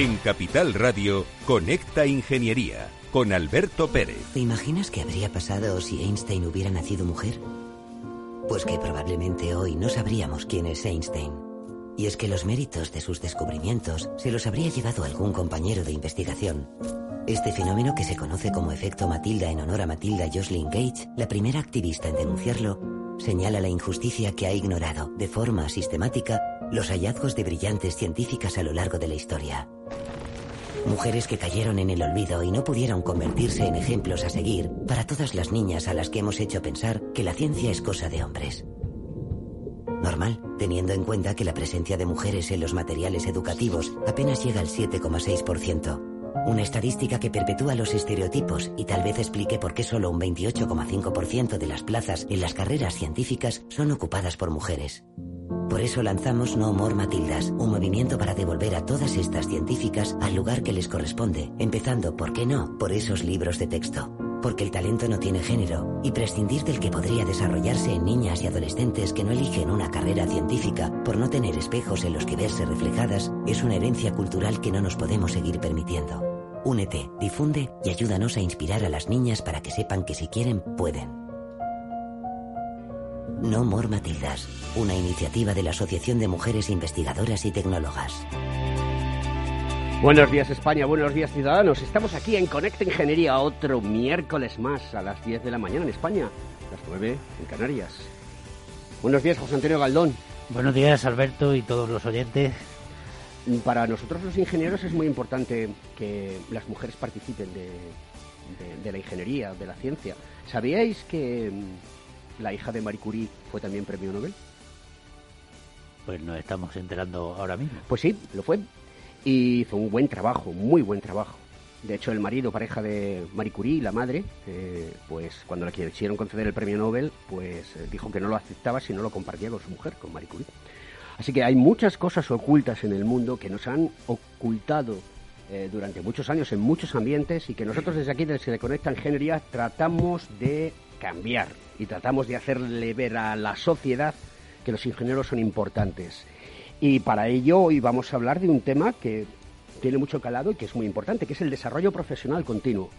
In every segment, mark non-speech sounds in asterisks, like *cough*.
En Capital Radio, Conecta Ingeniería con Alberto Pérez. ¿Te imaginas qué habría pasado si Einstein hubiera nacido mujer? Pues que probablemente hoy no sabríamos quién es Einstein. Y es que los méritos de sus descubrimientos se los habría llevado algún compañero de investigación. Este fenómeno que se conoce como efecto Matilda en honor a Matilda Jocelyn Gage, la primera activista en denunciarlo, señala la injusticia que ha ignorado, de forma sistemática, los hallazgos de brillantes científicas a lo largo de la historia. Mujeres que cayeron en el olvido y no pudieron convertirse en ejemplos a seguir para todas las niñas a las que hemos hecho pensar que la ciencia es cosa de hombres. Normal, teniendo en cuenta que la presencia de mujeres en los materiales educativos apenas llega al 7,6%. Una estadística que perpetúa los estereotipos y tal vez explique por qué solo un 28,5% de las plazas en las carreras científicas son ocupadas por mujeres. Por eso lanzamos No More Matildas, un movimiento para devolver a todas estas científicas al lugar que les corresponde, empezando, ¿por qué no?, por esos libros de texto. Porque el talento no tiene género y prescindir del que podría desarrollarse en niñas y adolescentes que no eligen una carrera científica por no tener espejos en los que verse reflejadas es una herencia cultural que no nos podemos seguir permitiendo. Únete, difunde y ayúdanos a inspirar a las niñas para que sepan que si quieren, pueden. No More Matildas, una iniciativa de la Asociación de Mujeres Investigadoras y Tecnólogas. Buenos días España, buenos días ciudadanos. Estamos aquí en Conecta Ingeniería otro miércoles más a las 10 de la mañana en España, las 9 en Canarias. Buenos días José Antonio Galdón. Buenos días Alberto y todos los oyentes. Para nosotros los ingenieros es muy importante que las mujeres participen de, de la ingeniería, de la ciencia. ¿Sabíais que la hija de Marie Curie fue también premio Nobel? Pues nos estamos enterando ahora mismo. Pues sí, lo fue. Y hizo un buen trabajo, muy buen trabajo. De hecho, el marido, pareja de Marie Curie, la madre, eh, pues cuando le quisieron conceder el premio Nobel, pues eh, dijo que no lo aceptaba si no lo compartía con su mujer, con Marie Curie. Así que hay muchas cosas ocultas en el mundo que nos han ocultado eh, durante muchos años en muchos ambientes y que nosotros desde aquí, desde Se Conecta Ingeniería, tratamos de cambiar y tratamos de hacerle ver a la sociedad que los ingenieros son importantes. Y para ello hoy vamos a hablar de un tema que tiene mucho calado y que es muy importante, que es el desarrollo profesional continuo.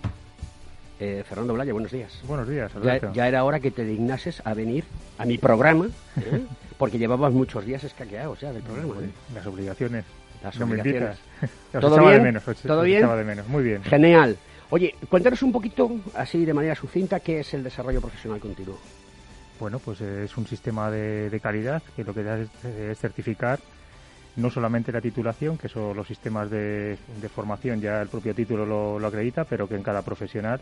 Eh, Fernando Blaya, buenos días. Buenos días, ya, ya, era hora que te dignases a venir a mi programa, ¿eh? *laughs* porque llevabas muchos días escaqueados ya del programa. ¿eh? Las obligaciones. Las obligaciones. ¿Todo bien? ¿Todo bien? De menos. Muy bien. Genial. Oye, cuéntanos un poquito, así de manera sucinta, qué es el desarrollo profesional continuo. Bueno, pues es un sistema de, calidad que lo que da es, certificar no solamente la titulación, que son los sistemas de, formación, ya el propio título lo, acredita, pero que en cada profesional,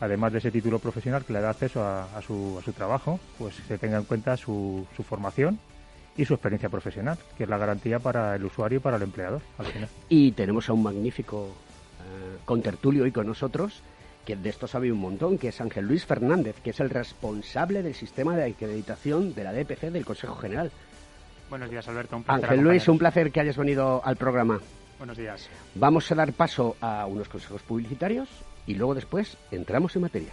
además de ese título profesional que le da acceso a, su, trabajo, pues se tenga en cuenta su, su formación y su experiencia profesional, que es la garantía para el usuario y para el empleador. Al final. Y tenemos a un magnífico con tertulio y con nosotros, que de esto sabe un montón, que es Ángel Luis Fernández, que es el responsable del sistema de acreditación de la DPC del Consejo General. Buenos días, Alberto. Ángel Luis, un placer que hayas venido al programa. Buenos días. Vamos a dar paso a unos consejos publicitarios y luego después entramos en materia.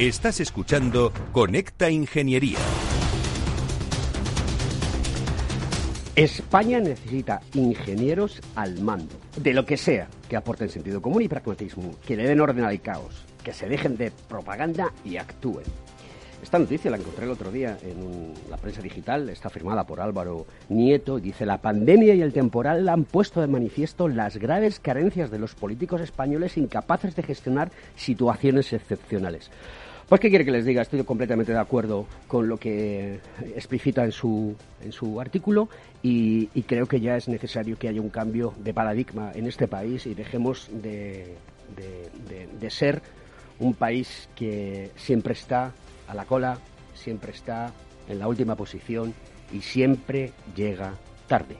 Estás escuchando Conecta Ingeniería. España necesita ingenieros al mando, de lo que sea, que aporten sentido común y pragmatismo, que le den orden al caos, que se dejen de propaganda y actúen. Esta noticia la encontré el otro día en la prensa digital, está firmada por Álvaro Nieto y dice, la pandemia y el temporal han puesto de manifiesto las graves carencias de los políticos españoles incapaces de gestionar situaciones excepcionales. Pues, ¿qué quiere que les diga? Estoy completamente de acuerdo con lo que explicita en su, en su artículo y, creo que ya es necesario que haya un cambio de paradigma en este país y dejemos de, de ser un país que siempre está a la cola, siempre está en la última posición y siempre llega tarde.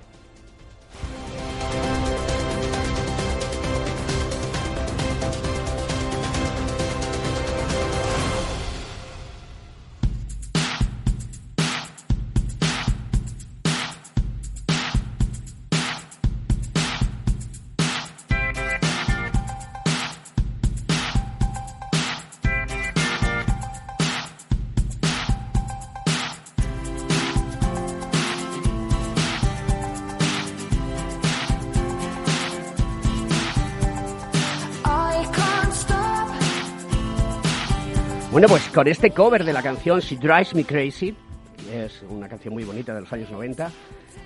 Bueno, pues con este cover de la canción She Drives Me Crazy, que es una canción muy bonita de los años 90,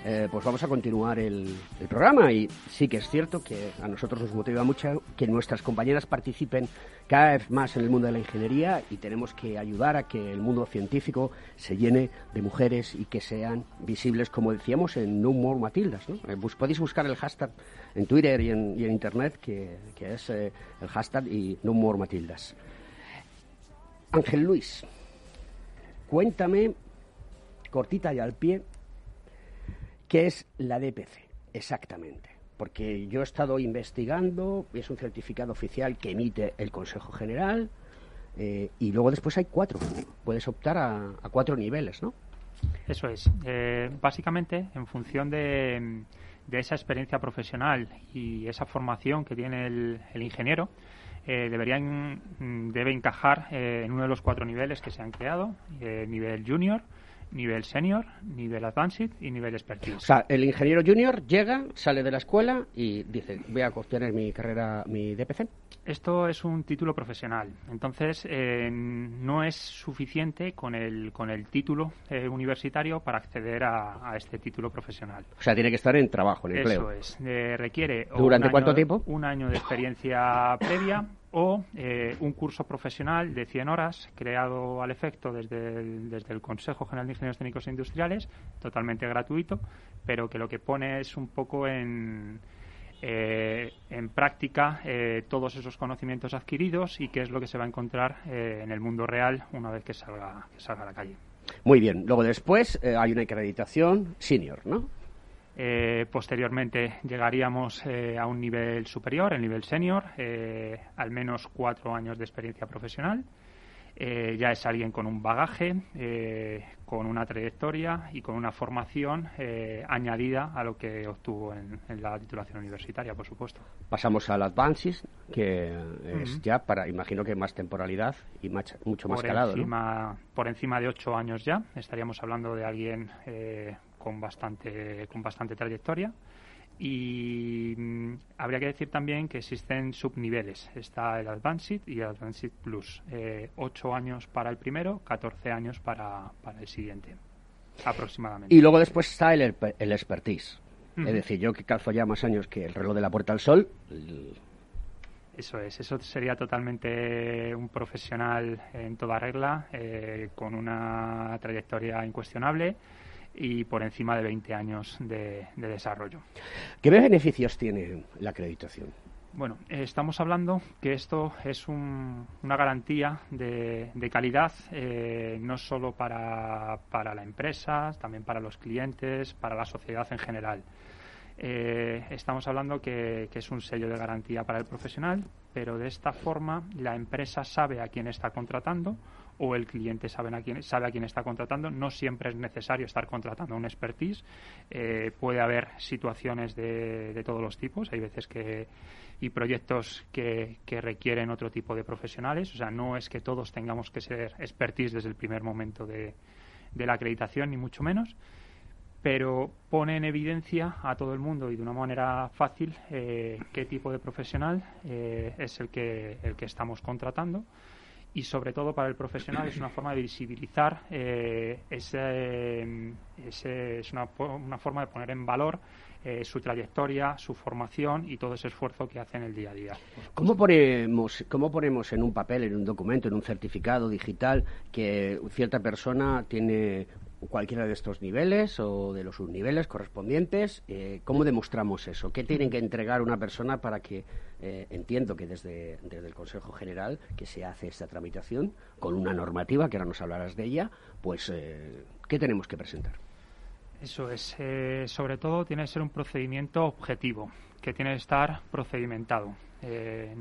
eh, pues vamos a continuar el, programa. Y sí que es cierto que a nosotros nos motiva mucho que nuestras compañeras participen cada vez más en el mundo de la ingeniería y tenemos que ayudar a que el mundo científico se llene de mujeres y que sean visibles, como decíamos, en No More Matildas. ¿no? Eh, podéis buscar el hashtag en Twitter y en, Internet, que, es eh, el hashtag y No More Matildas. Ángel Luis, cuéntame, cortita y al pie, qué es la DPC exactamente. Porque yo he estado investigando, es un certificado oficial que emite el Consejo General, eh, y luego después hay cuatro. Puedes optar a, cuatro niveles, ¿no? Eso es. Eh, básicamente, en función de, esa experiencia profesional y esa formación que tiene el ingeniero, eh, deberían mm, debe encajar eh, en uno de los cuatro niveles que se han creado, eh, nivel junior, nivel senior, nivel advanced y nivel expertise. O sea, el ingeniero junior llega, sale de la escuela y dice, voy a obtener mi carrera, mi DPC. Esto es un título profesional, entonces eh, no es suficiente con el, con el título eh, universitario para acceder a, este título profesional. O sea, tiene que estar en trabajo, en empleo. Eso es. Eh, requiere. ¿Durante cuánto tiempo? Un año de experiencia previa o un curso profesional de 100 horas creado al efecto desde el, desde el Consejo General de Ingenieros Técnicos e Industriales, totalmente gratuito, pero que lo que pone es un poco en eh, en práctica eh, todos esos conocimientos adquiridos y qué es lo que se va a encontrar eh, en el mundo real una vez que salga, salga a la calle. Muy bien. Luego después hay una acreditación senior, ¿no? Posteriormente llegaríamos a un nivel superior, el nivel senior, al menos cuatro años de experiencia profesional. Eh, ya es alguien con un bagaje, eh, con una trayectoria y con una formación eh, añadida a lo que obtuvo en, la titulación universitaria, por supuesto. Pasamos al Advances, que es ya para, imagino que más temporalidad y mucho más por calado. Encima, Por encima de ocho años ya, estaríamos hablando de alguien con, bastante, con bastante trayectoria. Y mm, habría que decir también que existen subniveles. Está el Advanced y el Advanced Plus. Eh, 8 años para el primero, 14 años para, para el siguiente, aproximadamente. Y luego después está el, el expertise. Es decir, yo que calzo ya más años que el reloj de la Puerta al Sol. Eso es, eso sería totalmente un profesional en toda regla, eh, con una trayectoria incuestionable y por encima de 20 años de, desarrollo. ¿Qué beneficios tiene la acreditación? Bueno, eh, estamos hablando que esto es una garantía de, calidad eh, no solo para, la empresa, también para los clientes, para la sociedad en general. Eh, estamos hablando que, es un sello de garantía para el profesional, pero de esta forma la empresa sabe a quién está contratando o el cliente sabe a quién, sabe a quién está contratando. No siempre es necesario estar contratando un expertise. puede haber situaciones de, de todos los tipos. Hay veces que y proyectos que, requieren otro tipo de profesionales. O sea, no es que todos tengamos que ser expertise desde el primer momento de, la acreditación, ni mucho menos, pero pone en evidencia a todo el mundo y de una manera fácil eh, qué tipo de profesional eh, es el que, el que estamos contratando y sobre todo para el profesional es una forma de visibilizar eh, ese, ese, es una, una, forma de poner en valor eh, su trayectoria, su formación y todo ese esfuerzo que hace en el día a día. ¿Cómo ponemos, ¿Cómo ponemos en un papel, en un documento, en un certificado digital que cierta persona tiene cualquiera de estos niveles o de los subniveles correspondientes. Eh, ¿Cómo demostramos eso? ¿Qué tiene que entregar una persona para que, eh, entiendo que desde, el Consejo General que se hace esta tramitación con una normativa, que ahora nos hablarás de ella, pues ¿qué tenemos que presentar? Eso es. Eh, sobre todo tiene que ser un procedimiento objetivo, que tiene que estar procedimentado, eh,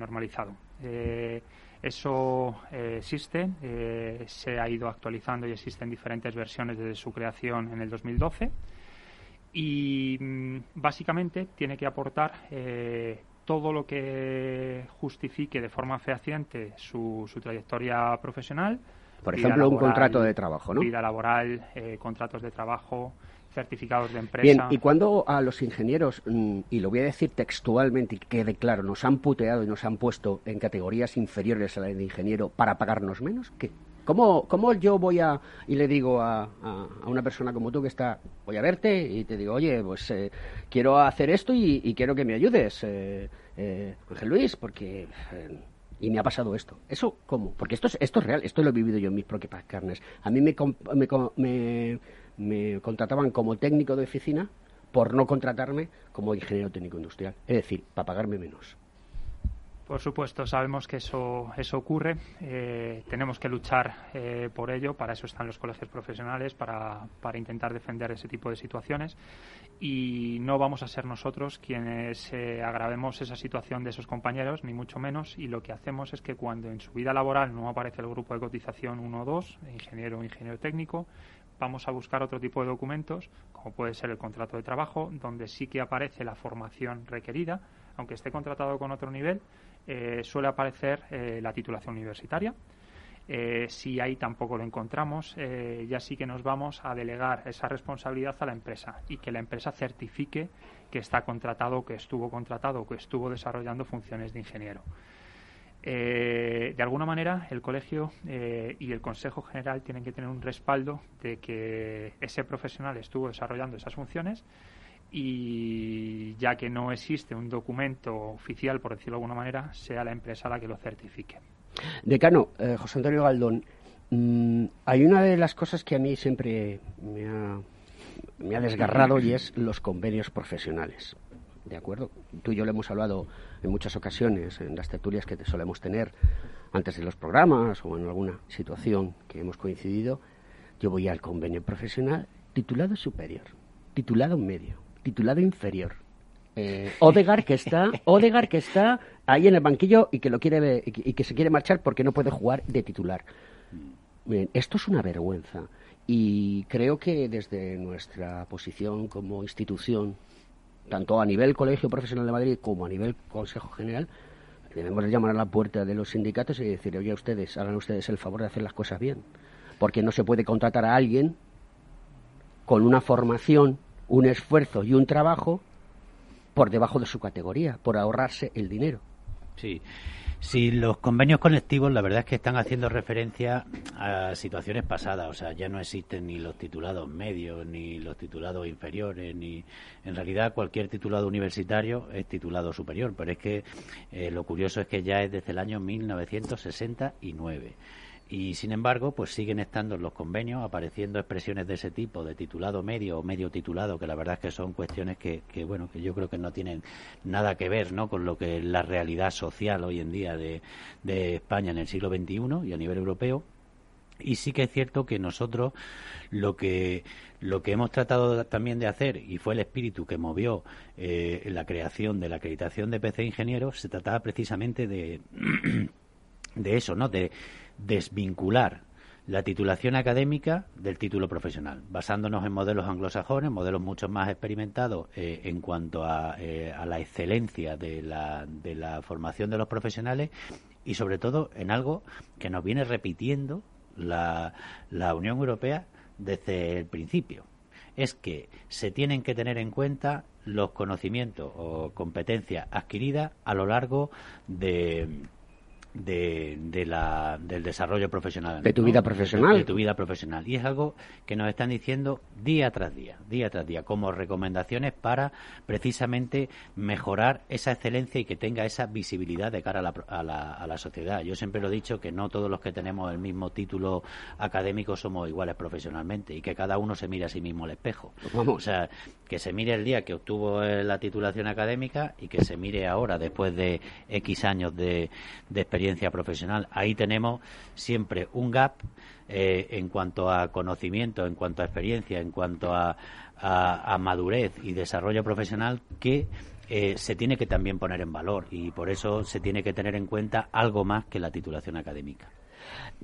normalizado. Eh, eso existe, se ha ido actualizando y existen diferentes versiones desde su creación en el 2012 y mm, básicamente tiene que aportar todo lo que justifique de forma fehaciente su, su trayectoria profesional. Por ejemplo, un contrato de trabajo, ¿no? Vida laboral, contratos de trabajo, certificados de empresa. Bien, y cuando a los ingenieros, mm, y lo voy a decir textualmente y que quede claro, nos han puteado y nos han puesto en categorías inferiores a la de ingeniero para pagarnos menos, ¿qué? ¿Cómo, ¿Cómo, yo voy a y le digo a, a, una persona como tú que está, voy a verte y te digo, oye, pues eh, quiero hacer esto y, quiero que me ayudes, eh, eh, Ángel Luis, porque y me ha pasado esto. ¿Eso cómo? Porque esto es, esto es real, esto lo he vivido yo en mis propias carnes. A mí me, me, me contrataban como técnico de oficina por no contratarme como ingeniero técnico industrial. Es decir, para pagarme menos. Por supuesto, sabemos que eso, eso ocurre. Eh, tenemos que luchar eh, por ello. Para eso están los colegios profesionales, para, para, intentar defender ese tipo de situaciones. Y no vamos a ser nosotros quienes eh, agravemos esa situación de esos compañeros, ni mucho menos. Y lo que hacemos es que cuando en su vida laboral no aparece el grupo de cotización 1 o 2, ingeniero o ingeniero técnico, vamos a buscar otro tipo de documentos, como puede ser el contrato de trabajo, donde sí que aparece la formación requerida, aunque esté contratado con otro nivel, eh, suele aparecer eh, la titulación universitaria. Eh, si ahí tampoco lo encontramos, ya sí que nos vamos a delegar esa responsabilidad a la empresa y que la empresa certifique que está contratado, que estuvo contratado, que estuvo desarrollando funciones de ingeniero. Eh, de alguna manera, el colegio eh, y el Consejo General tienen que tener un respaldo de que ese profesional estuvo desarrollando esas funciones y ya que no existe un documento oficial, por decirlo de alguna manera, sea la empresa la que lo certifique. Decano, eh, José Antonio Galdón, mm, hay una de las cosas que a mí siempre me ha, me ha desgarrado y es los convenios profesionales. ¿De acuerdo? Tú y yo le hemos hablado en muchas ocasiones en las tertulias que solemos tener antes de los programas o en alguna situación que hemos coincidido. Yo voy al convenio profesional titulado superior, titulado medio, titulado inferior. Eh, Odegar que está, Odegar que está ahí en el banquillo y que lo quiere y que se quiere marchar porque no puede jugar de titular. esto es una vergüenza y creo que desde nuestra posición como institución tanto a nivel Colegio Profesional de Madrid como a nivel Consejo General, debemos llamar a la puerta de los sindicatos y decir, oye, ustedes, hagan ustedes el favor de hacer las cosas bien. Porque no se puede contratar a alguien con una formación, un esfuerzo y un trabajo por debajo de su categoría, por ahorrarse el dinero. Sí. Sí, los convenios colectivos la verdad es que están haciendo referencia a situaciones pasadas, o sea, ya no existen ni los titulados medios, ni los titulados inferiores, ni en realidad cualquier titulado universitario es titulado superior, pero es que eh, lo curioso es que ya es desde el año 1969 y sin embargo, pues siguen estando en los convenios apareciendo expresiones de ese tipo, de titulado medio o medio titulado, que la verdad es que son cuestiones que, que bueno, que yo creo que no tienen nada que ver, ¿no? Con lo que es la realidad social hoy en día de, de España en el siglo XXI y a nivel europeo. Y sí que es cierto que nosotros lo que lo que hemos tratado también de hacer y fue el espíritu que movió eh, la creación de la acreditación de PC Ingenieros se trataba precisamente de *clears throat* de eso, ¿no? De desvincular la titulación académica del título profesional, basándonos en modelos anglosajones, modelos mucho más experimentados eh, en cuanto a, eh, a, la excelencia de la, de la formación de los profesionales y sobre todo en algo que nos viene repitiendo la, la Unión Europea desde el principio. Es que se tienen que tener en cuenta los conocimientos o competencias adquiridas a lo largo de, de, de la, del desarrollo profesional. De tu vida profesional. De, tu vida profesional. Y es algo que nos están diciendo día tras día, día tras día, como recomendaciones para precisamente mejorar esa excelencia y que tenga esa visibilidad de cara a la, a la, a la sociedad. Yo siempre lo he dicho que no todos los que tenemos el mismo título académico somos iguales profesionalmente y que cada uno se mire a sí mismo al espejo. Vamos. O sea, que se mire el día que obtuvo la titulación académica y que se mire ahora, después de X años de, de experiencia profesional. Ahí tenemos siempre un gap eh, en cuanto a conocimiento, en cuanto a experiencia, en cuanto a, madurez y desarrollo profesional que eh, se tiene que también poner en valor y por eso se tiene que tener en cuenta algo más que la titulación académica.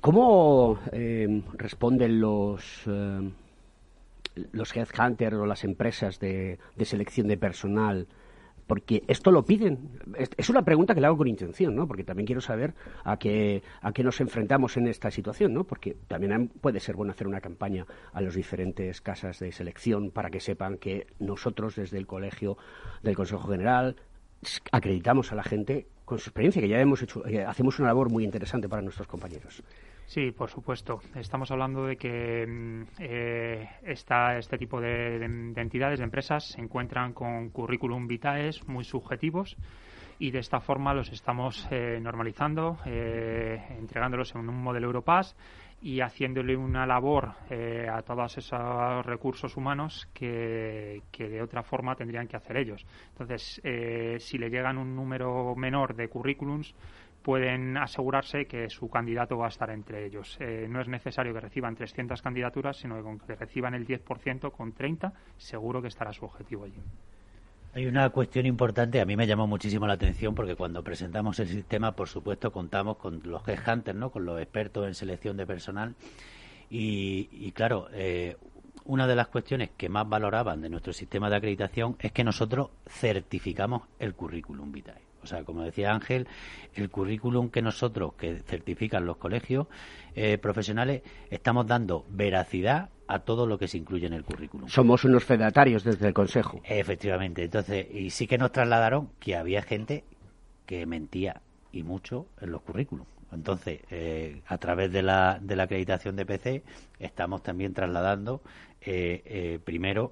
¿Cómo eh, responden los los headhunters o las empresas de, de, selección de personal? Porque esto lo piden. Es una pregunta que le hago con intención, ¿no? Porque también quiero saber a qué, a qué nos enfrentamos en esta situación, ¿no? Porque también puede ser bueno hacer una campaña a las diferentes casas de selección para que sepan que nosotros desde el colegio del Consejo General acreditamos a la gente con su experiencia, que ya hemos hecho, eh, hacemos una labor muy interesante para nuestros compañeros. Sí, por supuesto. Estamos hablando de que eh, esta, este tipo de, de, de, entidades, de empresas, se encuentran con currículum vitae muy subjetivos y de esta forma los estamos eh, normalizando, eh, entregándolos en un modelo Europass y haciéndole una labor eh, a todos esos recursos humanos que, que, de otra forma tendrían que hacer ellos. Entonces, eh, si le llegan un número menor de currículums, pueden asegurarse que su candidato va a estar entre ellos. Eh, no es necesario que reciban 300 candidaturas, sino que con que reciban el 10% con 30, seguro que estará su objetivo allí. Hay una cuestión importante, a mí me llamó muchísimo la atención porque cuando presentamos el sistema, por supuesto, contamos con los headhunters, ¿no? con los expertos en selección de personal. Y, claro, eh, una de las cuestiones que más valoraban de nuestro sistema de acreditación es que nosotros certificamos el currículum vitae. O sea, como decía Ángel, el currículum que nosotros, que certifican los colegios eh, profesionales, estamos dando veracidad a todo lo que se incluye en el currículum. Somos unos fedatarios desde el Consejo. Efectivamente. Entonces, y sí que nos trasladaron que había gente que mentía y mucho en los currículums. Entonces, eh, a través de la, de la acreditación de PC, estamos también trasladando, eh, primero,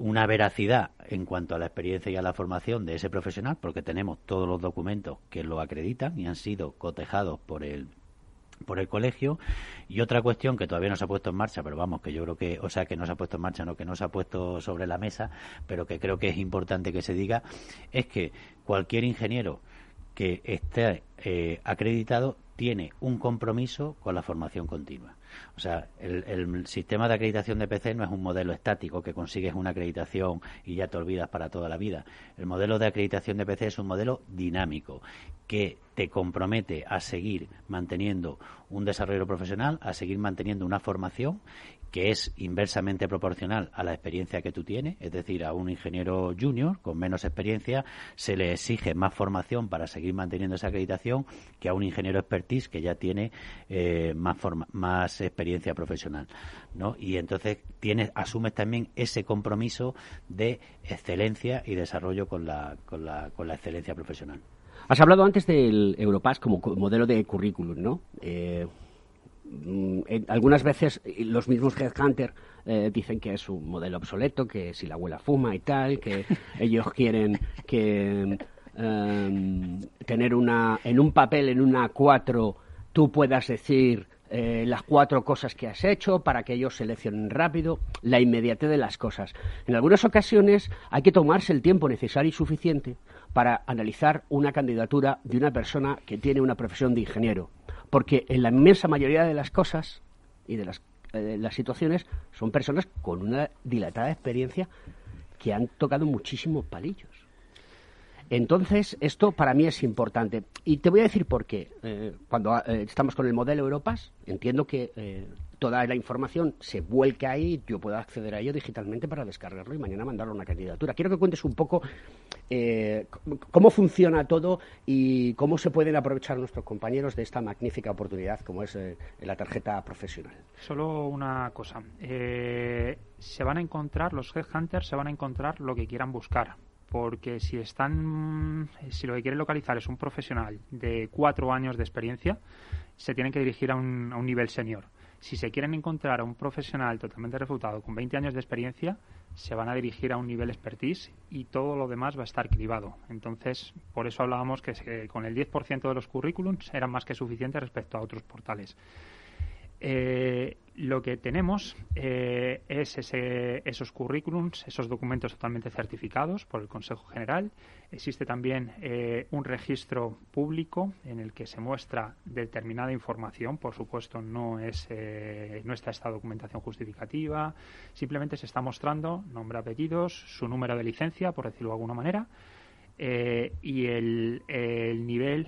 una veracidad en cuanto a la experiencia y a la formación de ese profesional, porque tenemos todos los documentos que lo acreditan y han sido cotejados por el por el colegio y otra cuestión que todavía no se ha puesto en marcha pero vamos que yo creo que o sea que no se ha puesto en marcha no que no se ha puesto sobre la mesa pero que creo que es importante que se diga es que cualquier ingeniero que esté eh, acreditado tiene un compromiso con la formación continua. O sea, el, el, sistema de acreditación de PC no es un modelo estático que consigues una acreditación y ya te olvidas para toda la vida. El modelo de acreditación de PC es un modelo dinámico que te compromete a seguir manteniendo un desarrollo profesional, a seguir manteniendo una formación que es inversamente proporcional a la experiencia que tú tienes, es decir, a un ingeniero junior con menos experiencia se le exige más formación para seguir manteniendo esa acreditación que a un ingeniero expertise que ya tiene eh, más, forma, más experiencia profesional, ¿no? Y entonces tienes, asumes también ese compromiso de excelencia y desarrollo con la, con la, con la excelencia profesional. Has hablado antes del Europass como modelo de currículum, ¿no? Eh, algunas veces los mismos headhunters eh, dicen que es un modelo obsoleto, que si la abuela fuma y tal, que *laughs* ellos quieren que eh, tener una en un papel en una 4 tú puedas decir eh, las cuatro cosas que has hecho para que ellos seleccionen rápido, la inmediatez de las cosas. En algunas ocasiones hay que tomarse el tiempo necesario y suficiente para analizar una candidatura de una persona que tiene una profesión de ingeniero, porque en la inmensa mayoría de las cosas y de las, eh, situaciones son personas con una dilatada experiencia que han tocado muchísimos palillos. Entonces, esto para mí es importante. Y te voy a decir por qué. Eh, cuando eh, estamos con el modelo Europas, entiendo que eh, toda la información se vuelque ahí, yo puedo acceder a ello digitalmente para descargarlo y mañana mandarlo a una candidatura. Quiero que cuentes un poco cómo funciona todo y cómo se pueden aprovechar nuestros compañeros de esta magnífica oportunidad como es la tarjeta profesional. Solo una cosa. se van a encontrar, los headhunters se van a encontrar lo que quieran buscar porque si están, si lo que quieren localizar es un profesional de cuatro años de experiencia, se tienen que dirigir a un, a un nivel senior. Si se quieren encontrar a un profesional totalmente refutado con 20 años de experiencia, se van a dirigir a un nivel expertise y todo lo demás va a estar cribado. Entonces, por eso hablábamos que con el 10% de los currículums eran más que suficientes respecto a otros portales. Eh, lo que tenemos eh, es esos currículums, esos documentos totalmente certificados por el Consejo General. Existe también eh, un registro público en el que se muestra determinada información. Por supuesto, no, es, no está esta documentación justificativa. Simplemente se está mostrando nombre, apellidos, su número de licencia, por decirlo de alguna manera. Y el, nivel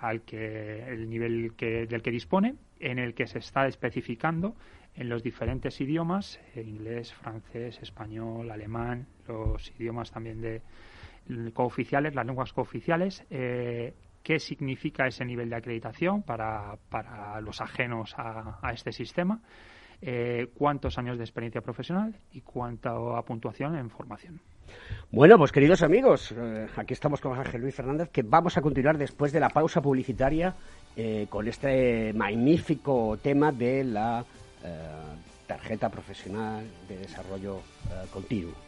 al que el nivel del que dispone en el que se está especificando en los diferentes idiomas, eh, inglés, francés, español, alemán, los idiomas también de cooficiales, las lenguas cooficiales, eh, qué significa ese nivel de acreditación para, para los ajenos a, este sistema, eh, cuántos años de experiencia profesional y cuánta puntuación en formación. Bueno, pues queridos amigos, aquí estamos con Ángel Luis Fernández, que vamos a continuar después de la pausa publicitaria eh, con este magnífico tema de la eh, tarjeta profesional de desarrollo eh, continuo.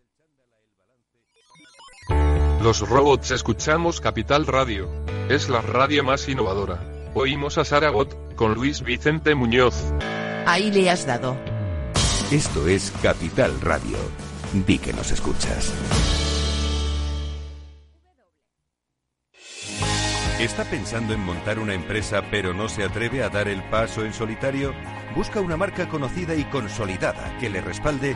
Los robots escuchamos Capital Radio. Es la radio más innovadora. Oímos a Saragot, con Luis Vicente Muñoz. Ahí le has dado. Esto es Capital Radio. Di que nos escuchas. ¿Está pensando en montar una empresa pero no se atreve a dar el paso en solitario? Busca una marca conocida y consolidada que le respalde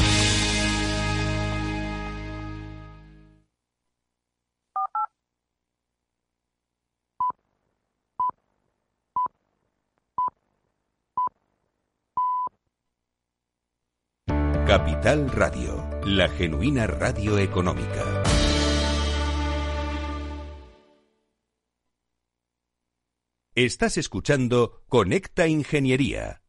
Capital Radio, la genuina radio económica. Estás escuchando Conecta Ingeniería.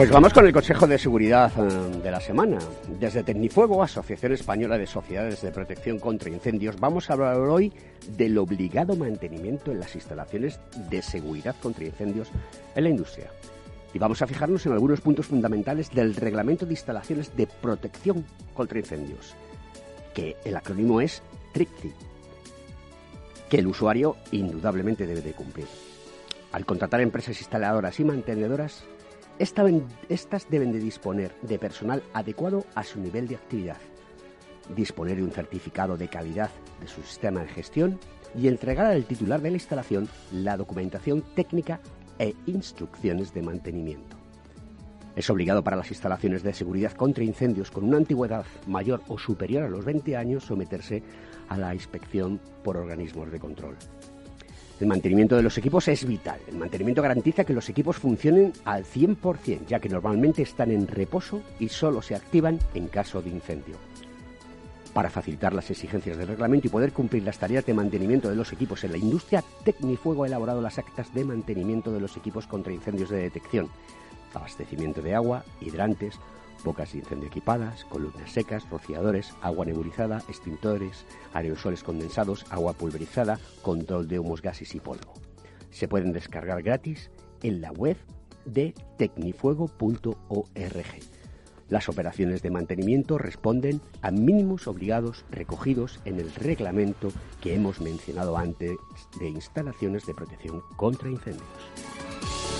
Pues vamos con el Consejo de Seguridad eh, de la semana. Desde Tecnifuego, Asociación Española de Sociedades de Protección contra Incendios, vamos a hablar hoy del obligado mantenimiento en las instalaciones de seguridad contra incendios en la industria. Y vamos a fijarnos en algunos puntos fundamentales del Reglamento de Instalaciones de Protección contra Incendios, que el acrónimo es TRICTI, que el usuario indudablemente debe de cumplir. Al contratar empresas instaladoras y mantenedoras, estas deben de disponer de personal adecuado a su nivel de actividad, disponer de un certificado de calidad de su sistema de gestión y entregar al titular de la instalación la documentación técnica e instrucciones de mantenimiento. Es obligado para las instalaciones de seguridad contra incendios con una antigüedad mayor o superior a los 20 años someterse a la inspección por organismos de control. El mantenimiento de los equipos es vital. El mantenimiento garantiza que los equipos funcionen al 100%, ya que normalmente están en reposo y solo se activan en caso de incendio. Para facilitar las exigencias del reglamento y poder cumplir las tareas de mantenimiento de los equipos en la industria, Tecnifuego ha elaborado las actas de mantenimiento de los equipos contra incendios de detección, abastecimiento de agua, hidrantes, bocas de incendio equipadas, columnas secas, rociadores, agua nebulizada, extintores, aerosoles condensados, agua pulverizada, control de humos, gases y polvo. Se pueden descargar gratis en la web de tecnifuego.org. Las operaciones de mantenimiento responden a mínimos obligados recogidos en el reglamento que hemos mencionado antes de instalaciones de protección contra incendios.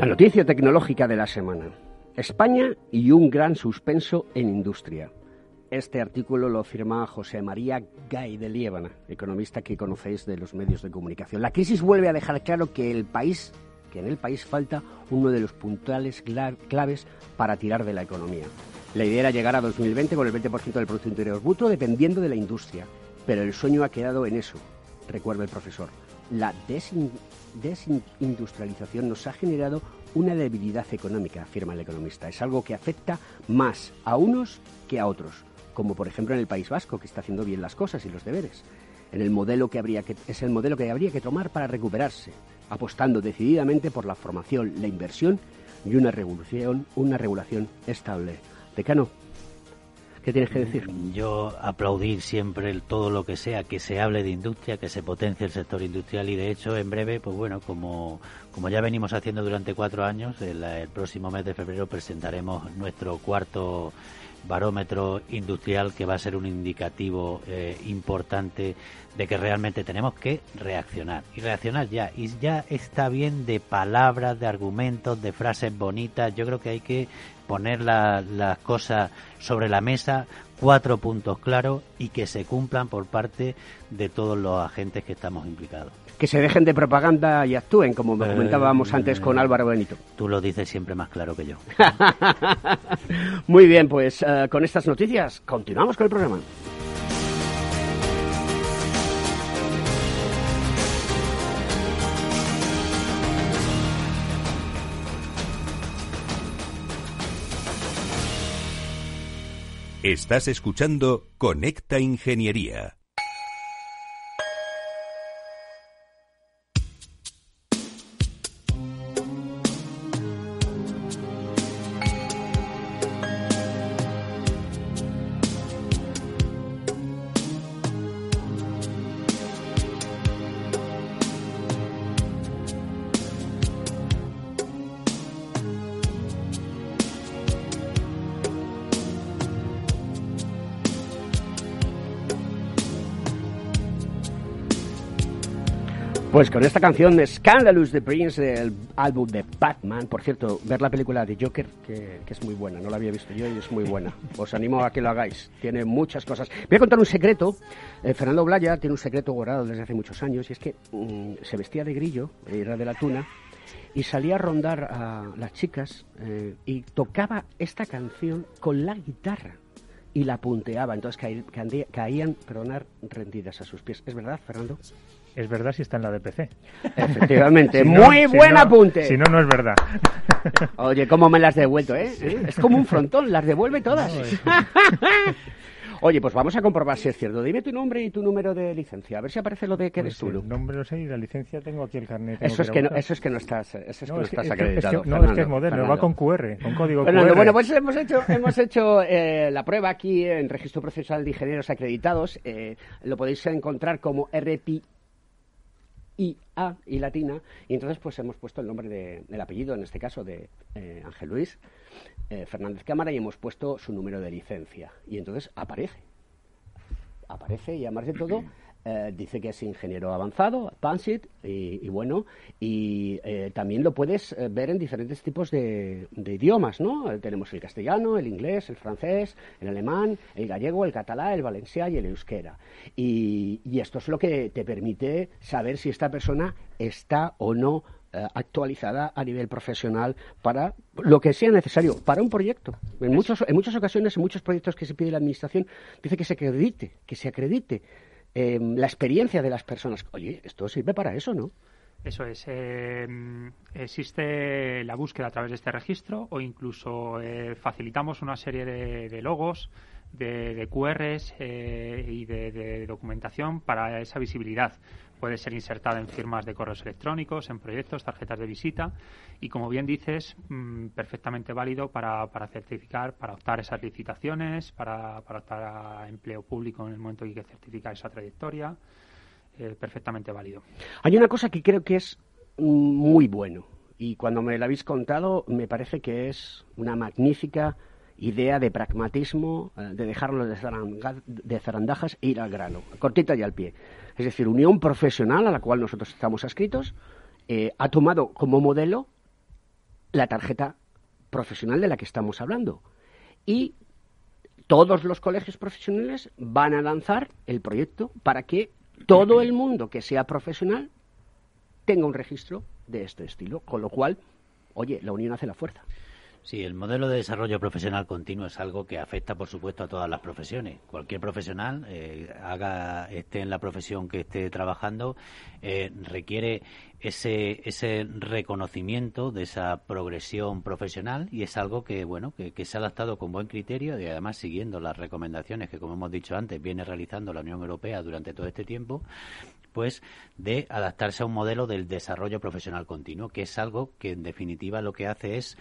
La noticia tecnológica de la semana. España y un gran suspenso en industria. Este artículo lo firma José María Gay de Liébana, economista que conocéis de los medios de comunicación. La crisis vuelve a dejar claro que el país, que en el país falta uno de los puntuales claves para tirar de la economía. La idea era llegar a 2020 con el 20% del Producto Interior Bruto dependiendo de la industria, pero el sueño ha quedado en eso, recuerda el profesor. La desin desindustrialización nos ha generado una debilidad económica, afirma el economista. Es algo que afecta más a unos que a otros, como por ejemplo en el País Vasco, que está haciendo bien las cosas y los deberes. En el modelo que habría que, es el modelo que habría que tomar para recuperarse, apostando decididamente por la formación, la inversión y una regulación, una regulación estable. Decano, ¿Qué tienes que decir? Yo aplaudir siempre todo lo que sea, que se hable de industria, que se potencie el sector industrial y de hecho en breve, pues bueno, como, como ya venimos haciendo durante cuatro años, el, próximo mes de febrero presentaremos nuestro cuarto barómetro industrial que va a ser un indicativo eh, importante de que realmente tenemos que reaccionar. Y reaccionar ya. Y ya está bien de palabras de argumentos de frases bonitas. Yo creo que hay que poner las cosas sobre la mesa cuatro puntos claros y que se cumplan por parte de todos los agentes que estamos implicados que se dejen de propaganda y actúen, como me comentábamos antes con eh, Álvaro Benito. Tú lo dices siempre más claro que yo. *laughs* Muy bien, pues eh, con estas noticias continuamos con el programa. Estás escuchando Conecta Ingeniería. Pues con esta canción Scandalous de Prince del álbum de Batman, por cierto, ver la película de Joker, que, es muy buena, no la había visto yo y es muy buena. Os animo a que lo hagáis, tiene muchas cosas. Voy a contar un secreto. Eh, Fernando Blaya tiene un secreto guardado desde hace muchos años y es que mm, se vestía de grillo, era de la tuna, y salía a rondar a las chicas eh, y tocaba esta canción con la guitarra y la punteaba, entonces caían, perdonar, rendidas a sus pies. ¿Es verdad, Fernando? Es verdad si está en la DPC. Efectivamente, muy buen apunte. Si no, no es verdad. *laughs* Oye, cómo me las has devuelto, ¿eh? Es como un frontón, las devuelve todas. *laughs* Oye, pues vamos a comprobar si es cierto. Dime tu nombre y tu número de licencia, a ver si aparece lo de que eres pues tú. El nombre no sé y la licencia tengo aquí el carnet. Eso es, que no, eso es que no estás, eso es que no estás acreditado. no, es que es moderno, va con QR, con código QR. Bueno, pues hemos hecho, hemos hecho eh, la prueba aquí en Registro Profesional de Ingenieros Acreditados. Eh, lo podéis encontrar como RPI I, A y latina, y entonces pues hemos puesto el nombre del apellido, en este caso de eh, Ángel Luis eh, Fernández Cámara, y hemos puesto su número de licencia. Y entonces aparece. Aparece y de todo *clears throat* eh, dice que es ingeniero avanzado, advanced, y, bueno, y eh, también lo puedes eh, ver en diferentes tipos de, idiomas, ¿no? tenemos el castellano, el inglés, el francés, el alemán, el gallego, el catalán, el valenciano y el euskera. Y, y, esto es lo que te permite saber si esta persona está o no actualizada a nivel profesional para lo que sea necesario para un proyecto. En, muchos, en muchas ocasiones, en muchos proyectos que se pide la administración, dice que se acredite, que se acredite Em, la experiencia de las personas. Oye, esto sirve para eso, ¿no? Eso es. Em, existe la búsqueda a través de este registro o incluso eh, facilitamos una serie de, logos, de, QRs eh, y de, documentación para esa visibilidad puede ser insertada en firmas de correos electrónicos, en proyectos, tarjetas de visita y, como bien dices, mm, perfectamente válido para, para, certificar, para optar esas licitaciones, para, para, optar a empleo público en el momento en que certificar esa trayectoria. Eh, perfectamente válido. Hay una cosa que creo que es muy bueno y cuando me la habéis contado me parece que es una magnífica idea de pragmatismo, eh, de dejarlo de zarandajas e ir al grano, cortita y al pie. Es decir, Unión Profesional, a la cual nosotros estamos adscritos, eh, ha tomado como modelo la tarjeta profesional de la que estamos hablando. Y todos los colegios profesionales van a lanzar el proyecto para que todo el mundo que sea profesional tenga un registro de este estilo. Con lo cual, oye, la unión hace la fuerza. Sí, el modelo de desarrollo profesional continuo es algo que afecta, por supuesto, a todas las profesiones. Cualquier profesional, eh, haga esté en la profesión que esté trabajando, eh, requiere ese, ese reconocimiento de esa progresión profesional y es algo que, bueno, que, se ha adaptado con buen criterio y además siguiendo las recomendaciones que, como hemos dicho antes, viene realizando la Unión Europea durante todo este tiempo pues de adaptarse a un modelo del desarrollo profesional continuo, que es algo que en definitiva lo que hace es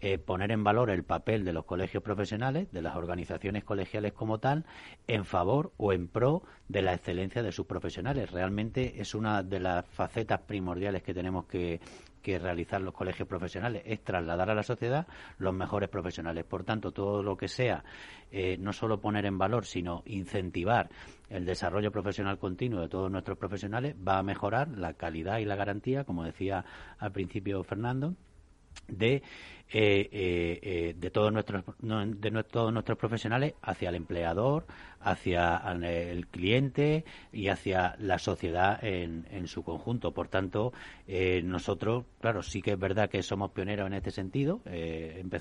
eh, poner en valor el papel de los colegios profesionales, de las organizaciones colegiales como tal, en favor o en pro de la excelencia de sus profesionales. Realmente es una de las facetas primordiales que tenemos que, que realizar los colegios profesionales es trasladar a la sociedad los mejores profesionales. Por tanto, todo lo que sea eh, no solo poner en valor, sino incentivar el desarrollo profesional continuo de todos nuestros profesionales va a mejorar la calidad y la garantía, como decía al principio Fernando, de eh, eh, eh, de todos nuestros de todos nuestros profesionales hacia el empleador, hacia el cliente y hacia la sociedad en, en su conjunto. Por tanto, nosotros, claro, sí que es verdad que somos pioneros en este sentido.